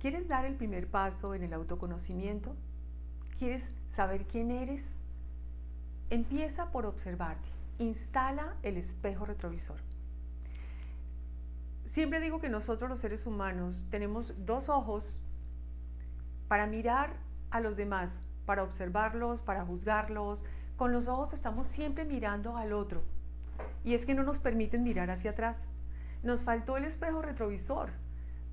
¿Quieres dar el primer paso en el autoconocimiento? ¿Quieres saber quién eres? Empieza por observarte. Instala el espejo retrovisor. Siempre digo que nosotros los seres humanos tenemos dos ojos para mirar a los demás, para observarlos, para juzgarlos. Con los ojos estamos siempre mirando al otro. Y es que no nos permiten mirar hacia atrás. Nos faltó el espejo retrovisor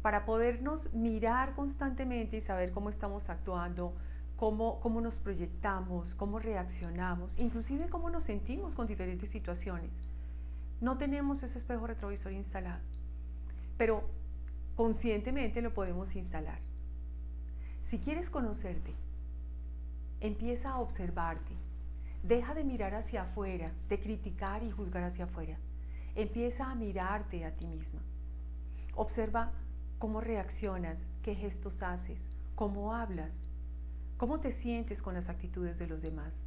para podernos mirar constantemente y saber cómo estamos actuando, cómo, cómo nos proyectamos, cómo reaccionamos, inclusive cómo nos sentimos con diferentes situaciones. No tenemos ese espejo retrovisor instalado, pero conscientemente lo podemos instalar. Si quieres conocerte, empieza a observarte. Deja de mirar hacia afuera, de criticar y juzgar hacia afuera. Empieza a mirarte a ti misma. Observa cómo reaccionas, qué gestos haces, cómo hablas, cómo te sientes con las actitudes de los demás.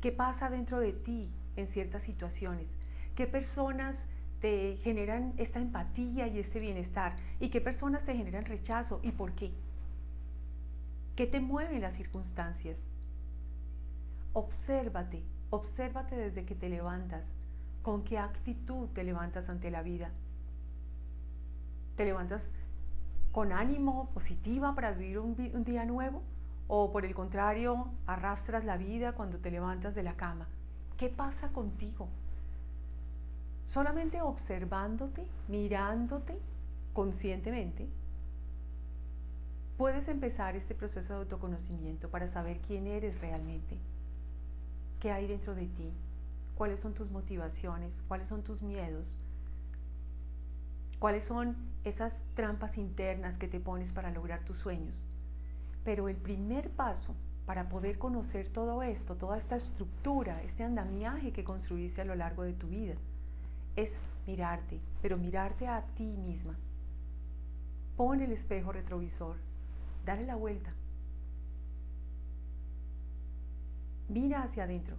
¿Qué pasa dentro de ti en ciertas situaciones? ¿Qué personas te generan esta empatía y este bienestar? ¿Y qué personas te generan rechazo y por qué? ¿Qué te mueven las circunstancias? Obsérvate, obsérvate desde que te levantas, con qué actitud te levantas ante la vida te levantas con ánimo, positiva para vivir un, un, día nuevo? ¿O por el contrario, arrastras la vida cuando te levantas de la cama? ¿Qué pasa contigo? Solamente observándote, mirándote conscientemente, puedes empezar este proceso de autoconocimiento para saber quién eres realmente, qué hay dentro de ti, cuáles son tus motivaciones, cuáles son tus miedos, cuáles son esas trampas internas que te pones para lograr tus sueños. Pero el primer paso para poder conocer todo esto, toda esta estructura, este andamiaje que construiste a lo largo de tu vida, es mirarte, pero mirarte a ti misma. Pon el espejo retrovisor, dale la vuelta. Mira hacia adentro.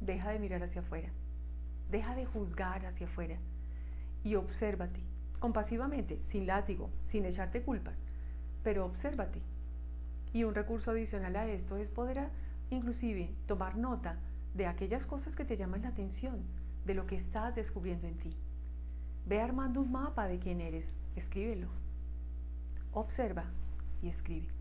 Deja de mirar hacia afuera. Deja de juzgar hacia afuera y obsérvate, compasivamente, sin látigo, sin echarte culpas, pero obsérvate. Y un recurso adicional a esto es poder inclusive tomar nota de aquellas cosas que te llaman la atención, de lo que estás descubriendo en ti. Ve armando un mapa de quién eres, escríbelo. Observa y escribe.